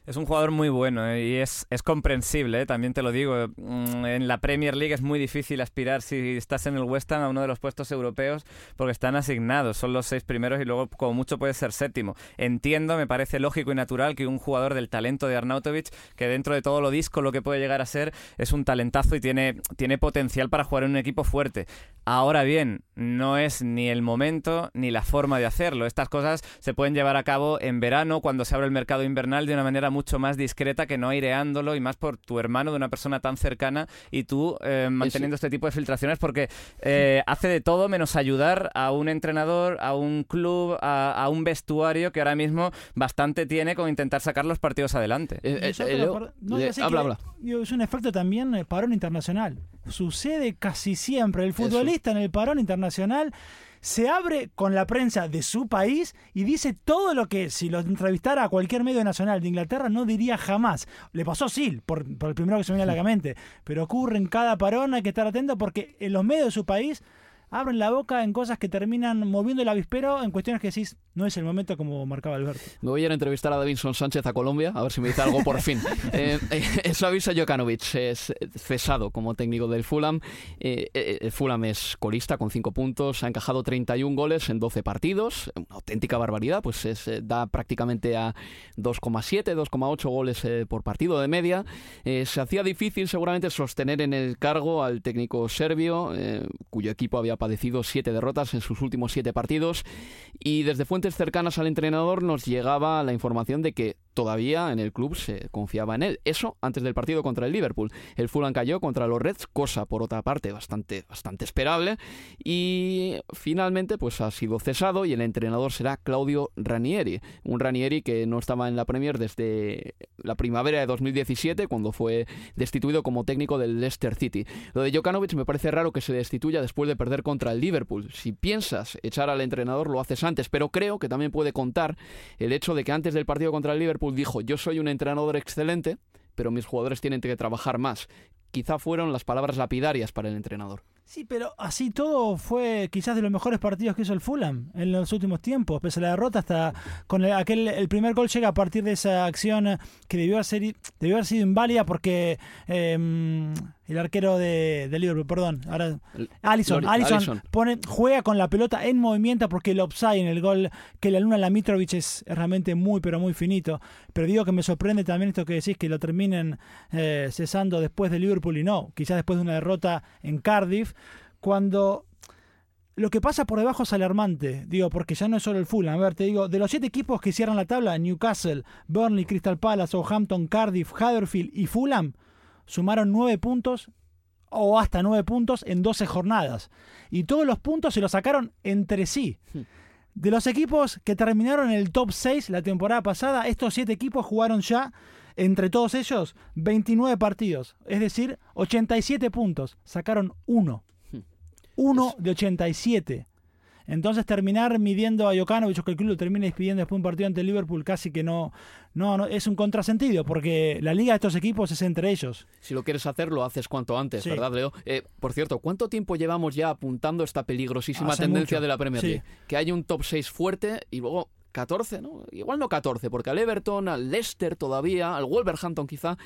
Es un jugador muy bueno eh, y es, es comprensible, eh, también te lo digo. Mm, En la Premier League es muy difícil aspirar si estás en el West Ham a uno de los puestos europeos porque están asignados, son los seis primeros y luego como mucho puede ser séptimo. Entiendo, me parece lógico y natural que un jugador del talento de Arnautovic, que dentro de todo lo disco lo que puede llegar a ser, es un talentazo y tiene, tiene potencial para jugar en un equipo fuerte. Ahora bien, no es ni el momento ni la forma de hacerlo. Estas cosas se pueden llevar a cabo en verano, cuando se abre el mercado invernal, de una manera mucho más discreta que no aireándolo y más por tu hermano de una persona tan cercana y tú eh, manteniendo este tipo de filtraciones porque eh, hace de todo menos ayudar a un entrenador, a un club, a, a un vestuario que ahora mismo bastante tiene con intentar sacar los partidos adelante. Es un efecto también eh, parón internacional. Sucede casi siempre. El futbolista en el parón internacional se abre con la prensa de su país y dice todo lo que si lo entrevistara a cualquier medio nacional de Inglaterra no diría jamás. Le pasó sí, por, por el primero que se me viene a la mente, pero ocurre en cada parón, hay que estar atento porque en los medios de su país abren la boca en cosas que terminan moviendo el avispero en cuestiones que decís, no es el momento como marcaba Alberto. Me voy a ir a entrevistar a Davinson Sánchez a Colombia, a ver si me dice algo por fin. Eh, eh, Savisa Jokanovic es cesado como técnico del Fulham. Eh, eh, el Fulham es colista con 5 puntos, ha encajado 31 goles en 12 partidos, una auténtica barbaridad, pues es, eh, da prácticamente a 2,7, 2,8 goles eh, por partido de media. Eh, se hacía difícil seguramente sostener en el cargo al técnico serbio, eh, cuyo equipo había padecido siete derrotas en sus últimos siete partidos y desde fuentes cercanas al entrenador nos llegaba la información de que todavía en el club se confiaba en él. Eso antes del partido contra el Liverpool. El Fulham cayó contra los Reds, cosa por otra parte bastante, bastante esperable. Y finalmente pues ha sido cesado y el entrenador será Claudio Ranieri. Un Ranieri que no estaba en la Premier desde la primavera de 2017 cuando fue destituido como técnico del Leicester City. Lo de Jokanovic me parece raro que se destituya después de perder contra el Liverpool. Si piensas echar al entrenador lo haces antes, pero creo que también puede contar el hecho de que antes del partido contra el Liverpool dijo yo soy un entrenador excelente, pero mis jugadores tienen que trabajar más. Quizá fueron las palabras lapidarias para el entrenador. Sí, pero así todo fue quizás de los mejores partidos que hizo el Fulham en los últimos tiempos. Pese a la derrota, hasta con el, aquel el primer gol llega a partir de esa acción que debió haber, debió haber sido inválida porque em, el arquero de, Liverpool, perdón, ahora Allison, Allison, pone, juega con la pelota en movimiento porque el offside en el gol que la luna la Mitrovic es realmente muy pero muy finito. Pero digo que me sorprende también esto que decís que lo terminen eh, cesando después de Liverpool y no, quizás después de una derrota en Cardiff cuando lo que pasa por debajo es alarmante, digo, porque ya no es solo el Fulham. A ver, te digo, de los siete equipos que cierran la tabla, Newcastle, Burnley, Crystal Palace, Southampton, Cardiff, Huddersfield y Fulham, sumaron nueve puntos o hasta nueve puntos en 12 jornadas. Y todos los puntos se los sacaron entre sí. Hmm. De los equipos que terminaron en el top 6 la temporada pasada, estos siete equipos jugaron ya entre todos ellos 29 partidos, es decir, 87 puntos. Sacaron uno. 1 de 87. Entonces terminar midiendo a Jokanovic o que el club lo termine despidiendo después de un partido ante Liverpool casi que no, no, es un contrasentido porque la liga de estos equipos es entre ellos. Si lo quieres hacer lo haces cuanto antes, ¿verdad Leo? Eh, por cierto, ¿cuánto tiempo llevamos ya apuntando esta peligrosísima tendencia de la Premier League? Que hay un top 6 fuerte y luego 14, ¿no? Igual no 14, porque al Everton, al Leicester todavía, al Wolverhampton quizá,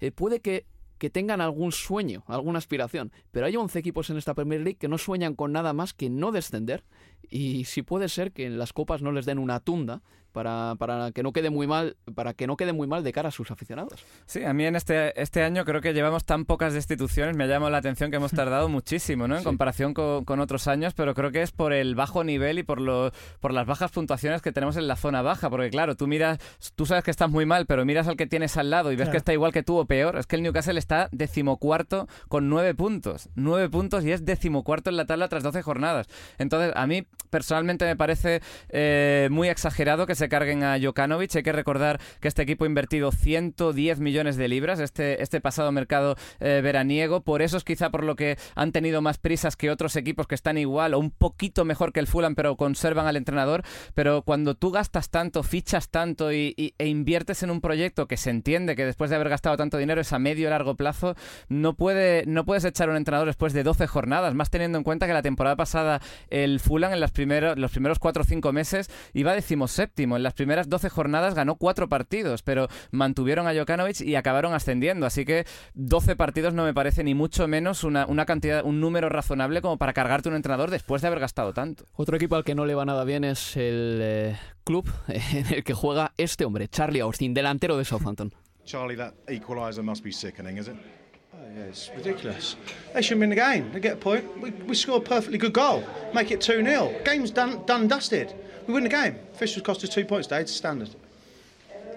eh, puede que que tengan algún sueño, alguna aspiración. Pero hay 11 equipos en esta Premier League que no sueñan con nada más que no descender. Y si puede ser que en las copas no les den una tunda, para, para, que no quede muy mal para que no quede muy mal de cara a sus aficionados. Sí, a mí en este, este año creo que llevamos tan pocas destituciones, me ha llamado la atención que hemos tardado muchísimo, ¿no? En comparación con, con, otros años, pero creo que es por el bajo nivel y por lo, por las bajas puntuaciones que tenemos en la zona baja, porque claro, tú miras, tú sabes que estás muy mal, pero miras al que tienes al lado y ves que está igual que tú o peor, es que el Newcastle está decimocuarto con nueve puntos, nueve puntos y es decimocuarto en la tabla tras doce jornadas. Entonces, a mí personalmente me parece eh, muy exagerado que se carguen a Jokanovic. Hay que recordar que este equipo ha invertido 110 millones de libras este, este pasado mercado eh, veraniego. Por eso es quizá por lo que han tenido más prisas que otros equipos que están igual o un poquito mejor que el Fulham, pero conservan al entrenador. Pero cuando tú gastas tanto, fichas tanto y, e inviertes en un proyecto que se entiende que después de haber gastado tanto dinero es a medio o largo plazo, no, puede, no puedes echar un entrenador después de 12 jornadas, más teniendo en cuenta que la temporada pasada el Fulham en las primeros, los primeros 4 o 5 meses iba decimoséptimo en las primeras 12 jornadas ganó 4 partidos, pero mantuvieron a Jokanovic y acabaron ascendiendo. Así que 12 partidos no me parece ni mucho menos una, cantidad, un número razonable como para cargarte un entrenador después de haber gastado tanto. Otro equipo al que no le va nada bien es el eh, club en el que juega este hombre, Charlie Austin, delantero de Southampton. Charlie, that equalizer must be sickening, is it? Yeah, it's ridiculous. They shouldn't win the game. They get a point. We, we score a perfectly good goal. Make it 2 0. Game's done, done dusted. We win the game. Officials cost us two points today. It's standard.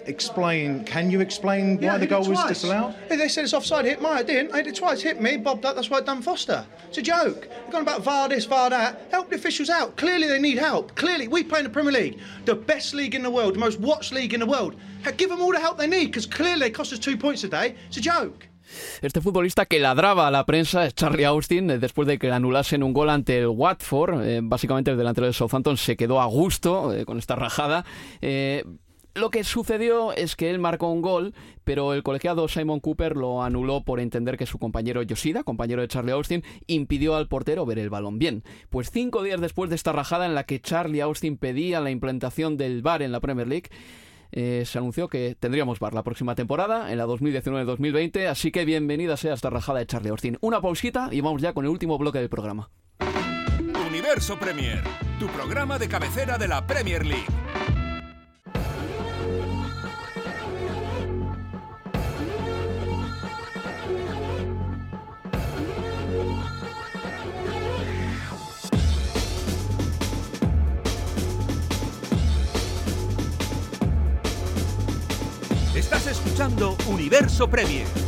Explain. Can you explain yeah, why the goal was disallowed? Yeah, they said it's offside. Hit my. I didn't. I hit it twice. Hit me. Bobbed up. That's why it done Foster. It's a joke. They're going about VAR this, VAR that. Help the officials out. Clearly they need help. Clearly we play in the Premier League, the best league in the world, the most watched league in the world. Give them all the help they need because clearly they cost us two points today. It's a joke. Este futbolista que ladraba a la prensa es Charlie Austin, eh, después de que anulasen un gol ante el Watford. Eh, básicamente el delantero de Southampton se quedó a gusto eh, con esta rajada. Lo que sucedió es que él marcó un gol, pero el colegiado Simon Cooper lo anuló por entender que su compañero Yoshida, compañero de Charlie Austin, impidió al portero ver el balón bien. Pues cinco días después de esta rajada en la que Charlie Austin pedía la implantación del VAR en la Premier League, eh, se anunció que tendríamos bar la próxima temporada, en la 2019-2020, así que bienvenida sea esta rajada de Charlie Austin. Una pausita y vamos ya con el último bloque del programa. Universo Premier, tu programa de cabecera de la Premier League. Universo Premier.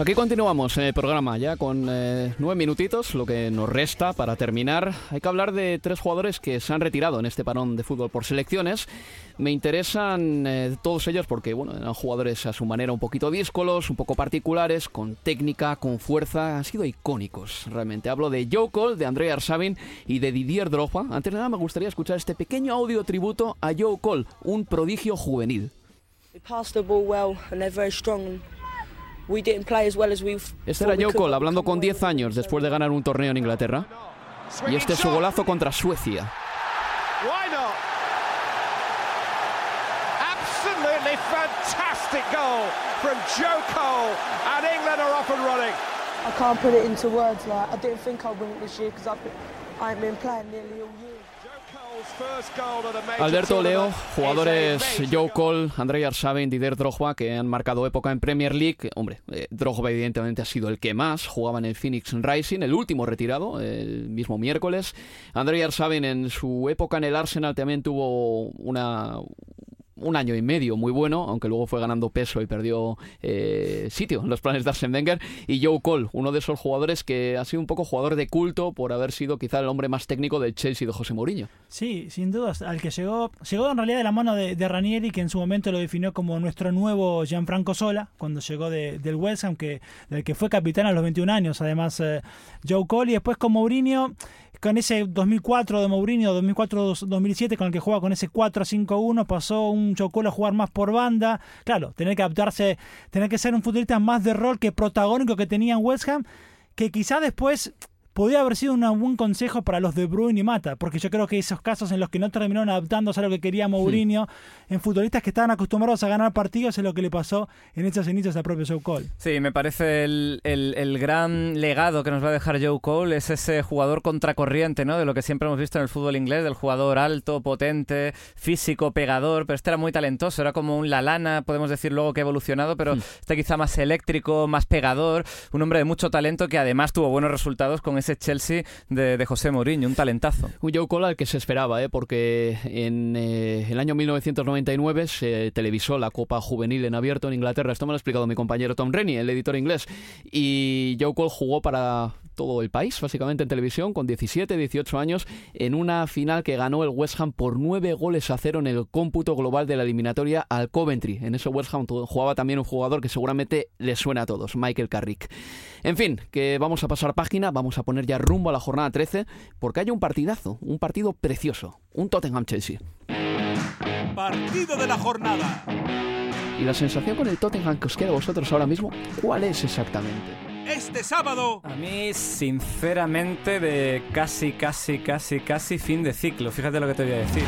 Aquí continuamos en el programa ya con eh, nueve minutitos, lo que nos resta para terminar. Hay que hablar de tres jugadores que se han retirado en este parón de fútbol por selecciones. Me interesan eh, todos ellos porque bueno, eran jugadores a su manera un poquito díscolos, un poco particulares, con técnica, con fuerza, han sido icónicos realmente. Hablo de Joe Cole, de André Arsavin y de Didier Drogba. Antes de nada me gustaría escuchar este pequeño audio tributo a Joe Cole, un prodigio juvenil. Este era Joe Cole hablando con 10 años después de ganar un torneo en Inglaterra. Y este es su golazo contra Suecia. Why not? Absolutely fantastic goal from Joe Cole, and England are off and running. I can't put it into words. Like I didn't think I'd win it this year because I've been, I've been playing nearly all year. Alberto Leo, jugadores Joe Cole, Andrei Arshavin, Didier Drogba, que han marcado época en Premier League. Hombre, eh, Drogba evidentemente ha sido el que más. Jugaba en el Phoenix Rising, el último retirado, el mismo miércoles. Andrei Arshavin en su época en el Arsenal también tuvo una, un año y medio muy bueno, aunque luego fue ganando peso y perdió eh, sitio en los planes de Arsene Wenger. Y Joe Cole, uno de esos jugadores que ha sido un poco jugador de culto por haber sido quizá el hombre más técnico del Chelsea de José Mourinho. Sí, sin dudas, al que llegó, llegó en realidad de la mano de, Ranieri, que en su momento lo definió como nuestro nuevo Gianfranco Sola, cuando llegó del West Ham, que, del que fue capitán a los 21 años, además eh, Joe Cole, y después con Mourinho con ese 2004 de Mourinho, 2004-2007, con el que juega con ese 4-5-1, pasó un Chocolo a jugar más por banda. Claro, tener que adaptarse, tener que ser un futbolista más de rol que protagónico que tenía en West Ham, que quizá después podría haber sido un buen consejo para los de Bruyne y Mata, porque yo creo que esos casos en los que no terminaron adaptándose a lo que quería Mourinho, en futbolistas que estaban acostumbrados a ganar partidos, es lo que le pasó en esos inicios al propio Joe Cole. Sí, me parece el, el, gran legado que nos va a dejar Joe Cole, es ese jugador contracorriente, ¿no? De lo que siempre hemos visto en el fútbol inglés, del jugador alto, potente, físico, pegador, pero este era muy talentoso, era como un Lalana, podemos decir luego que ha evolucionado, pero este quizá más eléctrico, más pegador, un hombre de mucho talento que además tuvo buenos resultados con ese Chelsea de, José Mourinho, un talentazo. Un Joe Cole al que se esperaba, ¿eh? porque en eh, el año 1999 se televisó la Copa Juvenil en abierto en Inglaterra. Esto me lo ha explicado mi compañero Tom Rennie, el editor inglés. Y Joe Cole jugó para todo el país, básicamente en televisión, con 17, 18 años, en una final que ganó el West Ham por 9 goles a cero en el cómputo global de la eliminatoria al Coventry. En ese West Ham jugaba también un jugador que seguramente les suena a todos, Michael Carrick. En fin, que vamos a pasar página, vamos a poner ya rumbo a la jornada 13, porque hay un partidazo, un partido precioso, un Tottenham-Chelsea. Partido de la jornada. Y la sensación con el Tottenham que os queda a vosotros ahora mismo, ¿cuál es exactamente? Este sábado. A mí, sinceramente, de casi, casi, casi, casi fin de ciclo. Fíjate lo que te voy a decir.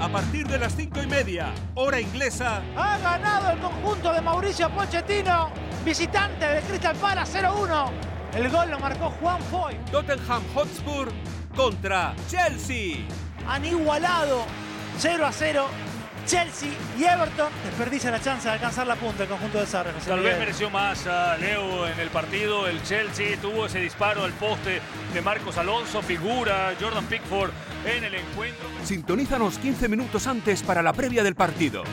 A partir de las cinco y media, hora inglesa. Ha ganado el conjunto de Mauricio Pochettino, visitante de Crystal Palace 0-1. El gol lo marcó Juan Foy. Tottenham Hotspur contra Chelsea. Han igualado 0 0 Chelsea y Everton desperdician la chance de alcanzar la punta el conjunto de Sarri. Tal vez mereció más a Leo en el partido. El Chelsea tuvo ese disparo al poste de Marcos Alonso, figura Jordan Pickford en el encuentro. Sintonízanos 15 minutos antes para la previa del partido.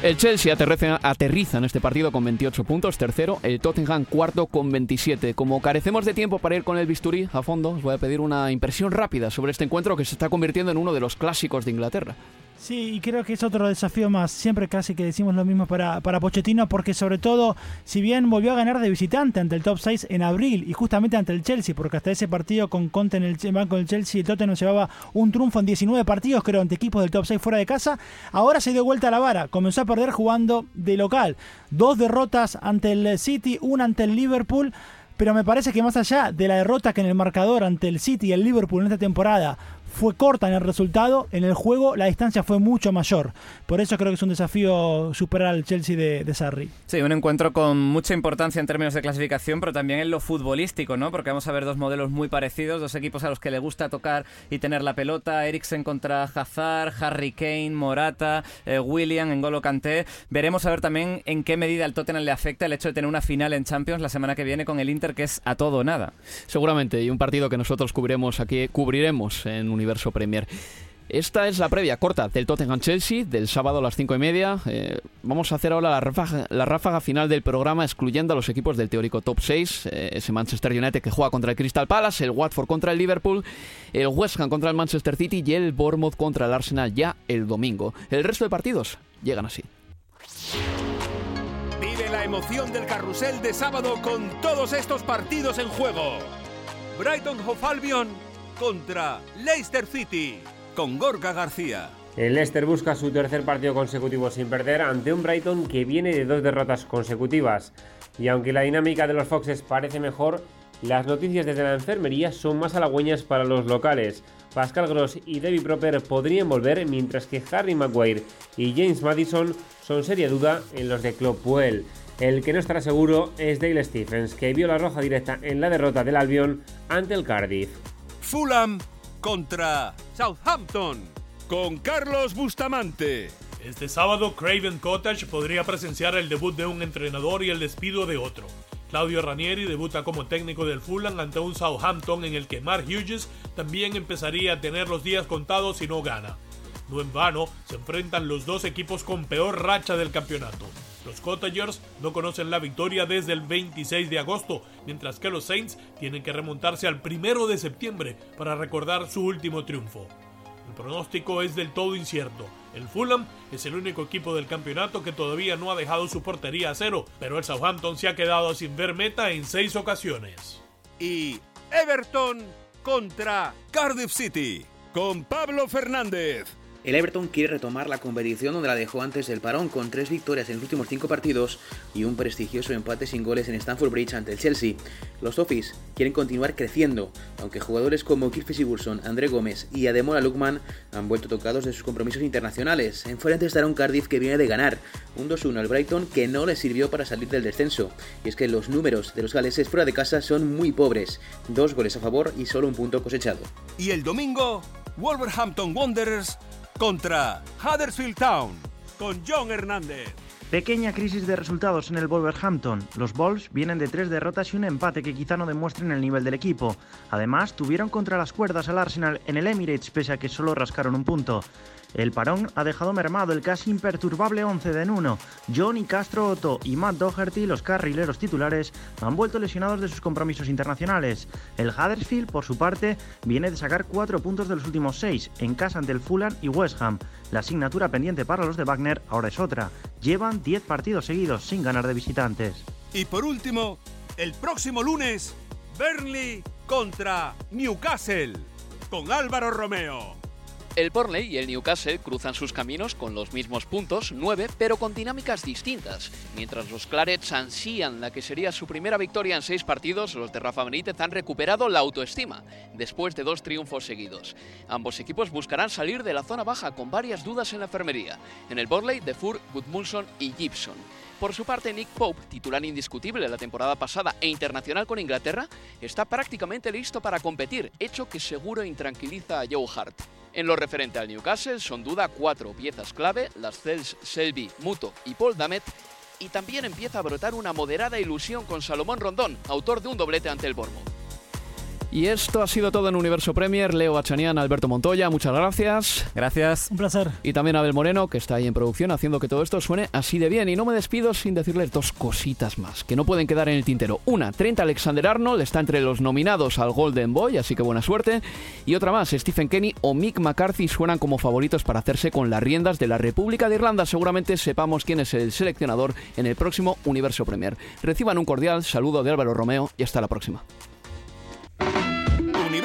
El Chelsea aterriza, en este partido con 28 puntos, tercero. El Tottenham cuarto con 27. Como carecemos de tiempo para ir con el bisturí a fondo, os voy a pedir una impresión rápida sobre este encuentro que se está convirtiendo en uno de los clásicos de Inglaterra. Sí, y creo que es otro desafío más. Siempre casi que decimos lo mismo para, para Pochettino, porque sobre todo, si bien volvió a ganar de visitante ante el top 6 en abril y justamente ante el Chelsea, porque hasta ese partido con Conte en el banco del Chelsea, el Tottenham llevaba un triunfo en 19 partidos, creo, ante equipos del top 6 fuera de casa, ahora se dio vuelta a la vara. Comenzó a perder jugando de local. Dos derrotas ante el City, una ante el Liverpool pero me parece que más allá de la derrota que en el marcador ante el City y el Liverpool en esta temporada fue corta en el resultado, en el juego la distancia fue mucho mayor. Por eso creo que es un desafío superar al Chelsea de, de Sarri. Sí, un encuentro con mucha importancia en términos de clasificación, pero también en lo futbolístico, ¿no? Porque vamos a ver dos modelos muy parecidos, dos equipos a los que le gusta tocar y tener la pelota, Eriksen contra Hazard, Harry Kane, Morata, eh, William, N'Golo Kanté. Veremos a ver también en qué medida al Tottenham le afecta el hecho de tener una final en Champions la semana que viene con el Inter, que es a todo o nada. Seguramente, y un partido que nosotros cubriremos aquí, cubriremos en Universo Premier. Esta es la previa corta del Tottenham Chelsea del sábado a las cinco y media. Eh, vamos a hacer ahora la ráfaga, la ráfaga, final del programa, excluyendo a los equipos del teórico top 6. Eh, ese Manchester United que juega contra el Crystal Palace, el Watford contra el Liverpool, el West Ham contra el Manchester City y el Bournemouth contra el Arsenal ya el domingo. El resto de partidos llegan así. Vive la emoción del carrusel de sábado con todos estos partidos en juego. Brighton Hove Albion contra Leicester City con Gorka García. El Leicester busca su tercer partido consecutivo sin perder ante un Brighton que viene de dos derrotas consecutivas. Y aunque la dinámica de los Foxes parece mejor, las noticias desde la enfermería son más halagüeñas para los locales. Pascal Gross y Debbie Proper podrían volver, mientras que Harry Maguire y James Madison son seria duda en los de Club Puel. El que no estará seguro es Dale Stephens, que vio la roja directa en la derrota del Albion ante el Cardiff. Fulham contra Southampton con Carlos Bustamante. Este sábado Craven Cottage podría presenciar el debut de un entrenador y el despido de otro. Claudio Ranieri debuta como técnico del Fulham ante un Southampton en el que Mark Hughes también empezaría a tener los días contados si no gana. No en vano se enfrentan los dos equipos con peor racha del campeonato. Los Cottagers no conocen la victoria desde el 26 de agosto, mientras que los Saints tienen que remontarse al 1 de septiembre para recordar su último triunfo. El pronóstico es del todo incierto. El Fulham es el único equipo del campeonato que todavía no ha dejado su portería a cero, pero el Southampton se ha quedado sin ver meta en seis ocasiones. Y Everton contra Cardiff City con Pablo Fernández. El Everton quiere retomar la competición donde la dejó antes del parón con tres victorias en los últimos cinco partidos y un prestigioso empate sin goles en Stamford Bridge ante el Chelsea. Los Toffees quieren continuar creciendo, aunque jugadores como Kirk Sigurdsson, André Gómez y Ademola Lukman han vuelto tocados de sus compromisos internacionales. Enfrente estará un Cardiff que viene de ganar, un 2-1 al Brighton que no le sirvió para salir del descenso. Y es que los números de los galeses fuera de casa son muy pobres, dos goles a favor y solo un punto cosechado. Y el domingo, Wolverhampton Wanderers contra Huddersfield Town con John Hernández. Pequeña crisis de resultados en el Wolverhampton. Los Wolves vienen de tres derrotas y un empate que quizá no demuestren el nivel del equipo. Además, tuvieron contra las cuerdas al Arsenal en el Emirates pese a que solo rascaron un punto. El parón ha dejado mermado el casi imperturbable 11 de Nuno. Johnny Castro Otto y Matt Doherty, los carrileros titulares, han vuelto lesionados de sus compromisos internacionales. El Huddersfield, por su parte, viene de sacar cuatro puntos de los últimos seis, en casa ante el Fulham y West Ham. La asignatura pendiente para los de Wagner ahora es otra. Llevan 10 partidos seguidos sin ganar de visitantes. Y por último, el próximo lunes, Burnley contra Newcastle con Álvaro Romeo. El Burnley y el Newcastle cruzan sus caminos con los mismos puntos, 9, pero con dinámicas distintas. Mientras los Clarets ansían la que sería su primera victoria en seis partidos, los de Rafa Benítez han recuperado la autoestima, después de dos triunfos seguidos. Ambos equipos buscarán salir de la zona baja con varias dudas en la enfermería. En el Burnley, Defour, Gudmundsson y Gibson. Por su parte, Nick Pope, titular indiscutible la temporada pasada e internacional con Inglaterra, está prácticamente listo para competir, hecho que seguro intranquiliza a Joe Hart. En lo referente al Newcastle, son duda cuatro piezas clave, las Cels, Selby, Muto y Paul Damet, y también empieza a brotar una moderada ilusión con Salomón Rondón, autor de un doblete ante el Bournemouth. Y esto ha sido todo en Universo Premier. Leo Bachanian, Alberto Montoya, muchas gracias. Gracias. Un placer. Y también Abel Moreno, que está ahí en producción, haciendo que todo esto suene así de bien. Y no me despido sin decirles dos cositas más, que no pueden quedar en el tintero. Una, 30 Alexander Arnold está entre los nominados al Golden Boy, así que buena suerte. Y otra más, Stephen Kenny o Mick McCarthy suenan como favoritos para hacerse con las riendas de la República de Irlanda. Seguramente sepamos quién es el seleccionador en el próximo Universo Premier. Reciban un cordial saludo de Álvaro Romeo y hasta la próxima.